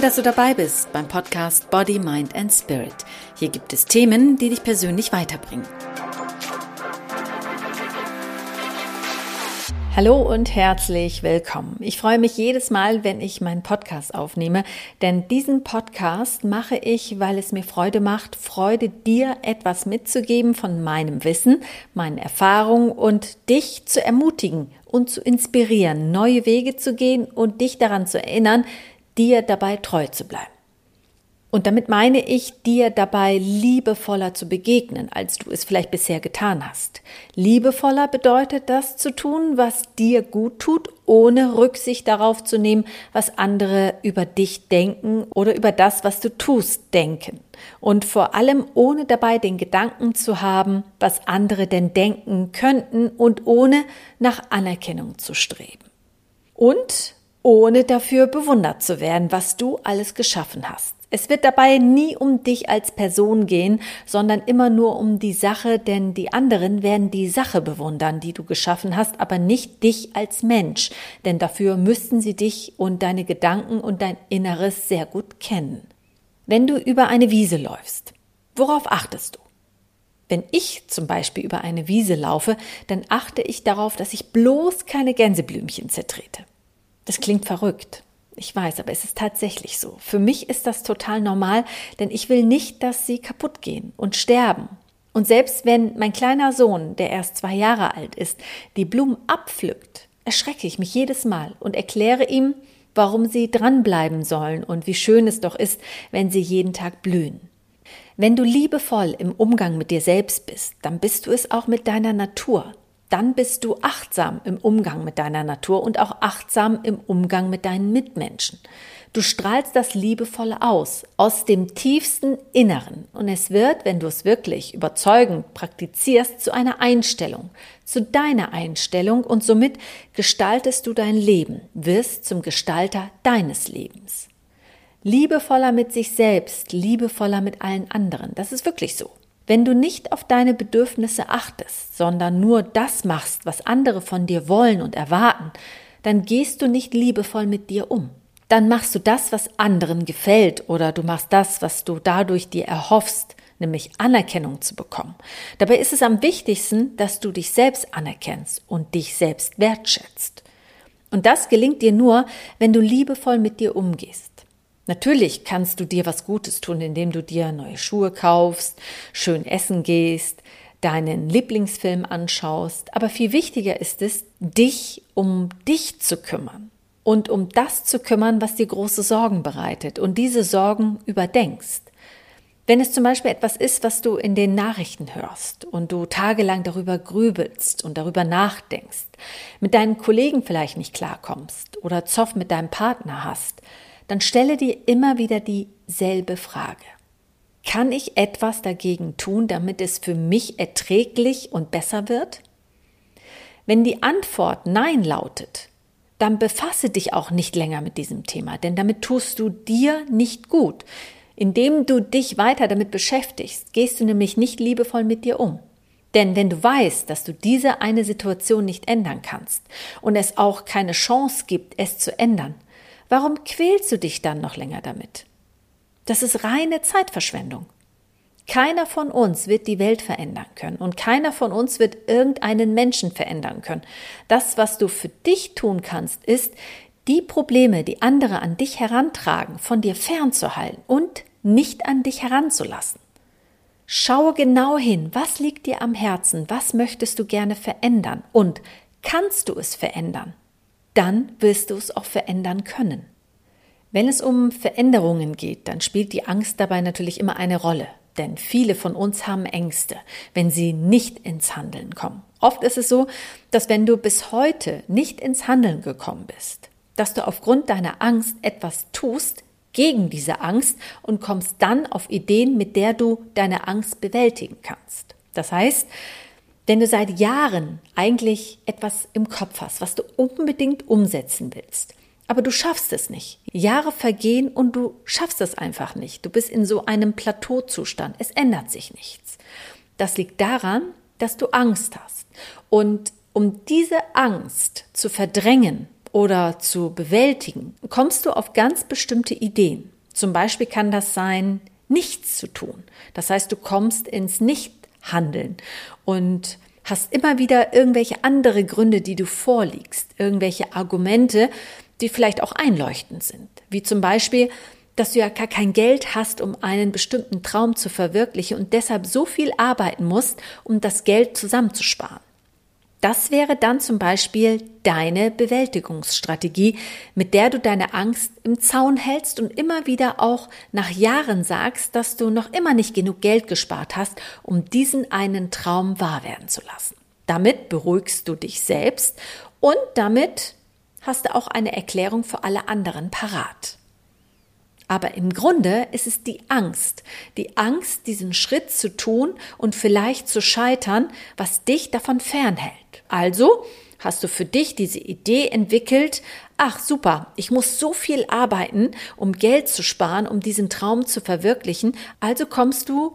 Toll, dass du dabei bist beim Podcast Body, Mind and Spirit. Hier gibt es Themen, die dich persönlich weiterbringen. Hallo und herzlich willkommen. Ich freue mich jedes Mal, wenn ich meinen Podcast aufnehme, denn diesen Podcast mache ich, weil es mir Freude macht, Freude dir etwas mitzugeben von meinem Wissen, meinen Erfahrungen und dich zu ermutigen und zu inspirieren, neue Wege zu gehen und dich daran zu erinnern, dir dabei treu zu bleiben. Und damit meine ich, dir dabei liebevoller zu begegnen, als du es vielleicht bisher getan hast. Liebevoller bedeutet das zu tun, was dir gut tut, ohne Rücksicht darauf zu nehmen, was andere über dich denken oder über das, was du tust, denken. Und vor allem ohne dabei den Gedanken zu haben, was andere denn denken könnten und ohne nach Anerkennung zu streben. Und ohne dafür bewundert zu werden, was du alles geschaffen hast. Es wird dabei nie um dich als Person gehen, sondern immer nur um die Sache, denn die anderen werden die Sache bewundern, die du geschaffen hast, aber nicht dich als Mensch, denn dafür müssten sie dich und deine Gedanken und dein Inneres sehr gut kennen. Wenn du über eine Wiese läufst, worauf achtest du? Wenn ich zum Beispiel über eine Wiese laufe, dann achte ich darauf, dass ich bloß keine Gänseblümchen zertrete. Das klingt verrückt. Ich weiß, aber es ist tatsächlich so. Für mich ist das total normal, denn ich will nicht, dass sie kaputt gehen und sterben. Und selbst wenn mein kleiner Sohn, der erst zwei Jahre alt ist, die Blumen abpflückt, erschrecke ich mich jedes Mal und erkläre ihm, warum sie dranbleiben sollen und wie schön es doch ist, wenn sie jeden Tag blühen. Wenn du liebevoll im Umgang mit dir selbst bist, dann bist du es auch mit deiner Natur dann bist du achtsam im Umgang mit deiner Natur und auch achtsam im Umgang mit deinen Mitmenschen. Du strahlst das Liebevolle aus, aus dem tiefsten Inneren. Und es wird, wenn du es wirklich überzeugend praktizierst, zu einer Einstellung, zu deiner Einstellung und somit gestaltest du dein Leben, wirst zum Gestalter deines Lebens. Liebevoller mit sich selbst, liebevoller mit allen anderen. Das ist wirklich so. Wenn du nicht auf deine Bedürfnisse achtest, sondern nur das machst, was andere von dir wollen und erwarten, dann gehst du nicht liebevoll mit dir um. Dann machst du das, was anderen gefällt, oder du machst das, was du dadurch dir erhoffst, nämlich Anerkennung zu bekommen. Dabei ist es am wichtigsten, dass du dich selbst anerkennst und dich selbst wertschätzt. Und das gelingt dir nur, wenn du liebevoll mit dir umgehst. Natürlich kannst du dir was Gutes tun, indem du dir neue Schuhe kaufst, schön essen gehst, deinen Lieblingsfilm anschaust, aber viel wichtiger ist es, dich um dich zu kümmern und um das zu kümmern, was dir große Sorgen bereitet und diese Sorgen überdenkst. Wenn es zum Beispiel etwas ist, was du in den Nachrichten hörst und du tagelang darüber grübelst und darüber nachdenkst, mit deinen Kollegen vielleicht nicht klarkommst oder Zoff mit deinem Partner hast, dann stelle dir immer wieder dieselbe Frage. Kann ich etwas dagegen tun, damit es für mich erträglich und besser wird? Wenn die Antwort Nein lautet, dann befasse dich auch nicht länger mit diesem Thema, denn damit tust du dir nicht gut. Indem du dich weiter damit beschäftigst, gehst du nämlich nicht liebevoll mit dir um. Denn wenn du weißt, dass du diese eine Situation nicht ändern kannst und es auch keine Chance gibt, es zu ändern, Warum quälst du dich dann noch länger damit? Das ist reine Zeitverschwendung. Keiner von uns wird die Welt verändern können und keiner von uns wird irgendeinen Menschen verändern können. Das, was du für dich tun kannst, ist, die Probleme, die andere an dich herantragen, von dir fernzuhalten und nicht an dich heranzulassen. Schaue genau hin, was liegt dir am Herzen, was möchtest du gerne verändern und kannst du es verändern? Dann wirst du es auch verändern können. Wenn es um Veränderungen geht, dann spielt die Angst dabei natürlich immer eine Rolle. Denn viele von uns haben Ängste, wenn sie nicht ins Handeln kommen. Oft ist es so, dass wenn du bis heute nicht ins Handeln gekommen bist, dass du aufgrund deiner Angst etwas tust gegen diese Angst und kommst dann auf Ideen, mit der du deine Angst bewältigen kannst. Das heißt, wenn du seit Jahren eigentlich etwas im Kopf hast, was du unbedingt umsetzen willst, aber du schaffst es nicht. Jahre vergehen und du schaffst es einfach nicht. Du bist in so einem Plateauzustand. Es ändert sich nichts. Das liegt daran, dass du Angst hast. Und um diese Angst zu verdrängen oder zu bewältigen, kommst du auf ganz bestimmte Ideen. Zum Beispiel kann das sein, nichts zu tun. Das heißt, du kommst ins Nichthandeln und hast immer wieder irgendwelche andere Gründe, die du vorliegst, irgendwelche Argumente, die vielleicht auch einleuchtend sind. Wie zum Beispiel, dass du ja gar kein Geld hast, um einen bestimmten Traum zu verwirklichen und deshalb so viel arbeiten musst, um das Geld zusammenzusparen. Das wäre dann zum Beispiel deine Bewältigungsstrategie, mit der du deine Angst im Zaun hältst und immer wieder auch nach Jahren sagst, dass du noch immer nicht genug Geld gespart hast, um diesen einen Traum wahr werden zu lassen. Damit beruhigst du dich selbst und damit hast du auch eine Erklärung für alle anderen parat. Aber im Grunde ist es die Angst, die Angst, diesen Schritt zu tun und vielleicht zu scheitern, was dich davon fernhält. Also hast du für dich diese Idee entwickelt, ach super, ich muss so viel arbeiten, um Geld zu sparen, um diesen Traum zu verwirklichen, also kommst du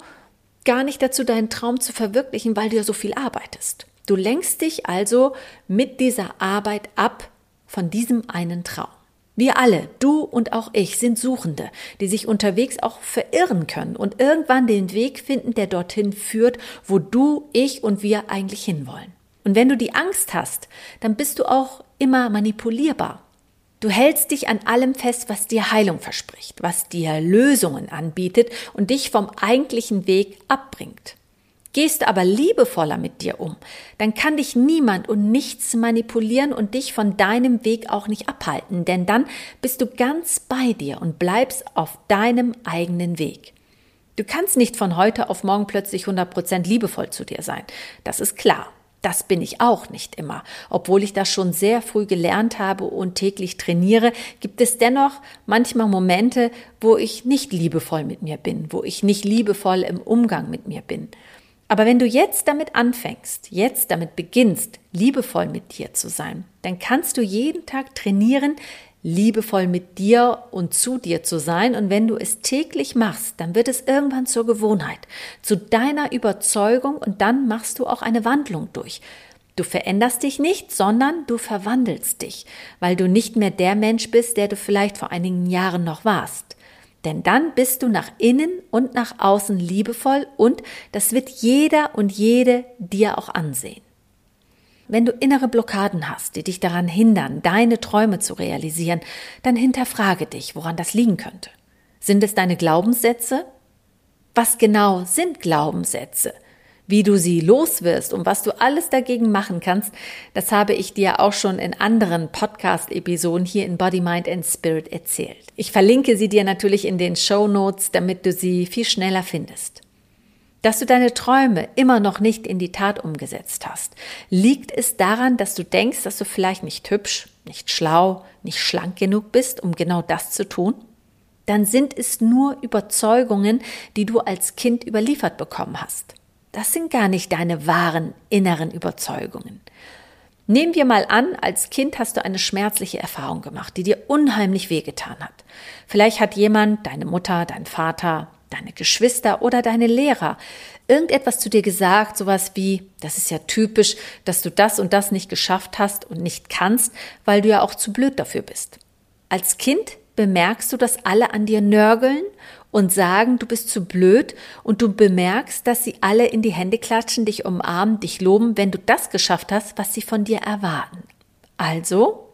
gar nicht dazu, deinen Traum zu verwirklichen, weil du ja so viel arbeitest. Du lenkst dich also mit dieser Arbeit ab von diesem einen Traum. Wir alle, du und auch ich, sind Suchende, die sich unterwegs auch verirren können und irgendwann den Weg finden, der dorthin führt, wo du, ich und wir eigentlich hinwollen. Und wenn du die Angst hast, dann bist du auch immer manipulierbar. Du hältst dich an allem fest, was dir Heilung verspricht, was dir Lösungen anbietet und dich vom eigentlichen Weg abbringt. Gehst aber liebevoller mit dir um, dann kann dich niemand und nichts manipulieren und dich von deinem Weg auch nicht abhalten, denn dann bist du ganz bei dir und bleibst auf deinem eigenen Weg. Du kannst nicht von heute auf morgen plötzlich 100% liebevoll zu dir sein. Das ist klar. Das bin ich auch nicht immer. Obwohl ich das schon sehr früh gelernt habe und täglich trainiere, gibt es dennoch manchmal Momente, wo ich nicht liebevoll mit mir bin, wo ich nicht liebevoll im Umgang mit mir bin. Aber wenn du jetzt damit anfängst, jetzt damit beginnst, liebevoll mit dir zu sein, dann kannst du jeden Tag trainieren, liebevoll mit dir und zu dir zu sein. Und wenn du es täglich machst, dann wird es irgendwann zur Gewohnheit, zu deiner Überzeugung und dann machst du auch eine Wandlung durch. Du veränderst dich nicht, sondern du verwandelst dich, weil du nicht mehr der Mensch bist, der du vielleicht vor einigen Jahren noch warst. Denn dann bist du nach innen und nach außen liebevoll und das wird jeder und jede dir auch ansehen. Wenn du innere Blockaden hast, die dich daran hindern, deine Träume zu realisieren, dann hinterfrage dich, woran das liegen könnte. Sind es deine Glaubenssätze? Was genau sind Glaubenssätze? Wie du sie loswirst und was du alles dagegen machen kannst, das habe ich dir auch schon in anderen Podcast-Episoden hier in Body, Mind and Spirit erzählt. Ich verlinke sie dir natürlich in den Show Notes, damit du sie viel schneller findest. Dass du deine Träume immer noch nicht in die Tat umgesetzt hast, liegt es daran, dass du denkst, dass du vielleicht nicht hübsch, nicht schlau, nicht schlank genug bist, um genau das zu tun? Dann sind es nur Überzeugungen, die du als Kind überliefert bekommen hast. Das sind gar nicht deine wahren inneren Überzeugungen. Nehmen wir mal an, als Kind hast du eine schmerzliche Erfahrung gemacht, die dir unheimlich wehgetan hat. Vielleicht hat jemand, deine Mutter, dein Vater, deine Geschwister oder deine Lehrer irgendetwas zu dir gesagt, sowas wie, das ist ja typisch, dass du das und das nicht geschafft hast und nicht kannst, weil du ja auch zu blöd dafür bist. Als Kind bemerkst du, dass alle an dir nörgeln und sagen, du bist zu blöd und du bemerkst, dass sie alle in die Hände klatschen, dich umarmen, dich loben, wenn du das geschafft hast, was sie von dir erwarten. Also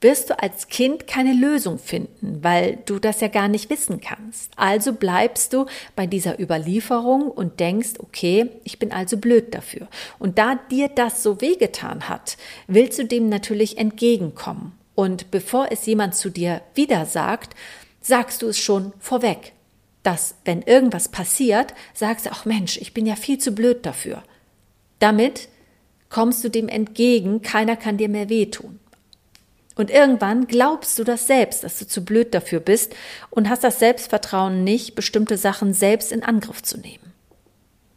wirst du als Kind keine Lösung finden, weil du das ja gar nicht wissen kannst. Also bleibst du bei dieser Überlieferung und denkst, okay, ich bin also blöd dafür. Und da dir das so wehgetan hat, willst du dem natürlich entgegenkommen. Und bevor es jemand zu dir wieder sagt, sagst du es schon vorweg. Dass, wenn irgendwas passiert, sagst du, ach Mensch, ich bin ja viel zu blöd dafür. Damit kommst du dem entgegen, keiner kann dir mehr wehtun. Und irgendwann glaubst du das selbst, dass du zu blöd dafür bist und hast das Selbstvertrauen nicht, bestimmte Sachen selbst in Angriff zu nehmen.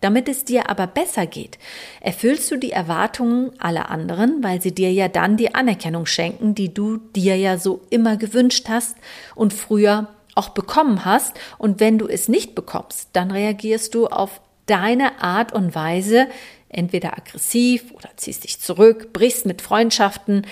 Damit es dir aber besser geht, erfüllst du die Erwartungen aller anderen, weil sie dir ja dann die Anerkennung schenken, die du dir ja so immer gewünscht hast und früher auch bekommen hast. Und wenn du es nicht bekommst, dann reagierst du auf deine Art und Weise, entweder aggressiv oder ziehst dich zurück, brichst mit Freundschaften,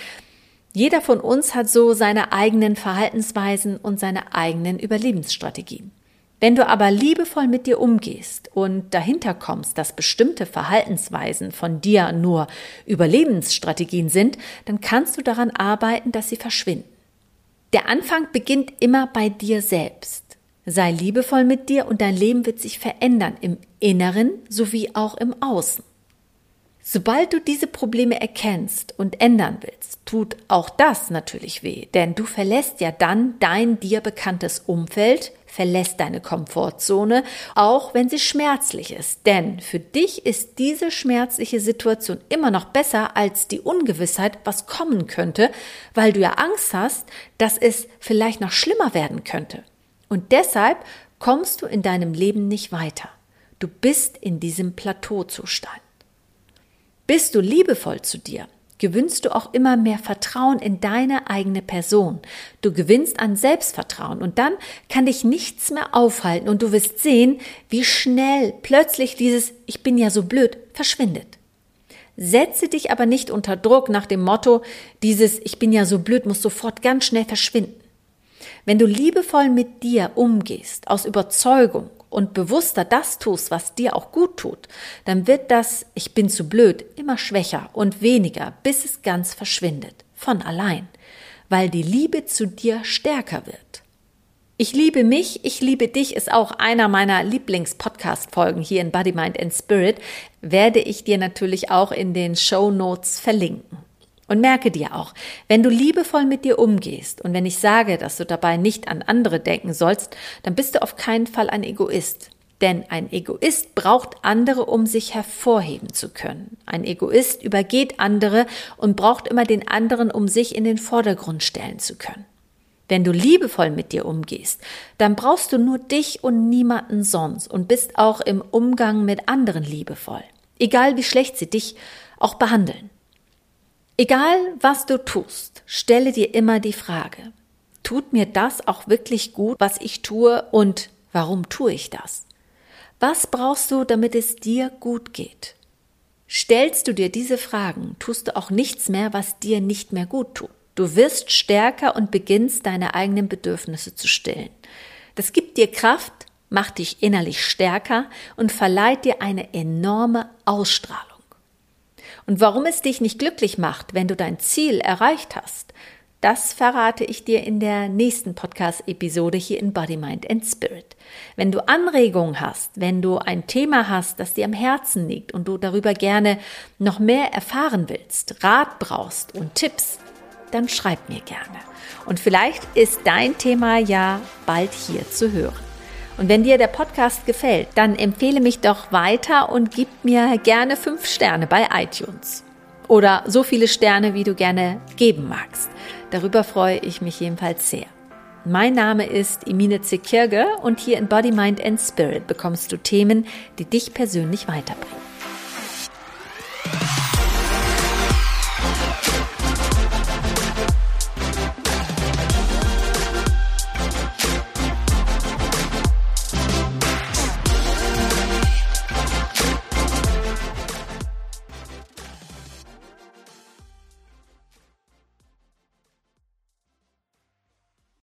Jeder von uns hat so seine eigenen Verhaltensweisen und seine eigenen Überlebensstrategien. Wenn du aber liebevoll mit dir umgehst und dahinter kommst, dass bestimmte Verhaltensweisen von dir nur Überlebensstrategien sind, dann kannst du daran arbeiten, dass sie verschwinden. Der Anfang beginnt immer bei dir selbst. Sei liebevoll mit dir und dein Leben wird sich verändern im Inneren sowie auch im Außen. Sobald du diese Probleme erkennst und ändern willst, tut auch das natürlich weh, denn du verlässt ja dann dein dir bekanntes Umfeld, verlässt deine Komfortzone, auch wenn sie schmerzlich ist. Denn für dich ist diese schmerzliche Situation immer noch besser als die Ungewissheit, was kommen könnte, weil du ja Angst hast, dass es vielleicht noch schlimmer werden könnte. Und deshalb kommst du in deinem Leben nicht weiter. Du bist in diesem Plateauzustand. Bist du liebevoll zu dir, gewinnst du auch immer mehr Vertrauen in deine eigene Person. Du gewinnst an Selbstvertrauen und dann kann dich nichts mehr aufhalten und du wirst sehen, wie schnell plötzlich dieses Ich bin ja so blöd verschwindet. Setze dich aber nicht unter Druck nach dem Motto, dieses Ich bin ja so blöd muss sofort ganz schnell verschwinden. Wenn du liebevoll mit dir umgehst, aus Überzeugung, und bewusster das tust, was dir auch gut tut, dann wird das Ich bin zu blöd immer schwächer und weniger, bis es ganz verschwindet, von allein, weil die Liebe zu dir stärker wird. Ich liebe mich, ich liebe dich ist auch einer meiner Lieblings-Podcast-Folgen hier in Body, Mind and Spirit, werde ich dir natürlich auch in den Show Notes verlinken. Und merke dir auch, wenn du liebevoll mit dir umgehst und wenn ich sage, dass du dabei nicht an andere denken sollst, dann bist du auf keinen Fall ein Egoist. Denn ein Egoist braucht andere, um sich hervorheben zu können. Ein Egoist übergeht andere und braucht immer den anderen, um sich in den Vordergrund stellen zu können. Wenn du liebevoll mit dir umgehst, dann brauchst du nur dich und niemanden sonst und bist auch im Umgang mit anderen liebevoll. Egal wie schlecht sie dich auch behandeln. Egal, was du tust, stelle dir immer die Frage, tut mir das auch wirklich gut, was ich tue und warum tue ich das? Was brauchst du, damit es dir gut geht? Stellst du dir diese Fragen, tust du auch nichts mehr, was dir nicht mehr gut tut. Du wirst stärker und beginnst deine eigenen Bedürfnisse zu stillen. Das gibt dir Kraft, macht dich innerlich stärker und verleiht dir eine enorme Ausstrahlung. Und warum es dich nicht glücklich macht, wenn du dein Ziel erreicht hast, das verrate ich dir in der nächsten Podcast-Episode hier in Body, Mind and Spirit. Wenn du Anregungen hast, wenn du ein Thema hast, das dir am Herzen liegt und du darüber gerne noch mehr erfahren willst, Rat brauchst und Tipps, dann schreib mir gerne. Und vielleicht ist dein Thema ja bald hier zu hören. Und wenn dir der Podcast gefällt, dann empfehle mich doch weiter und gib mir gerne fünf Sterne bei iTunes. Oder so viele Sterne, wie du gerne geben magst. Darüber freue ich mich jedenfalls sehr. Mein Name ist Emine Zekirge und hier in Body, Mind and Spirit bekommst du Themen, die dich persönlich weiterbringen.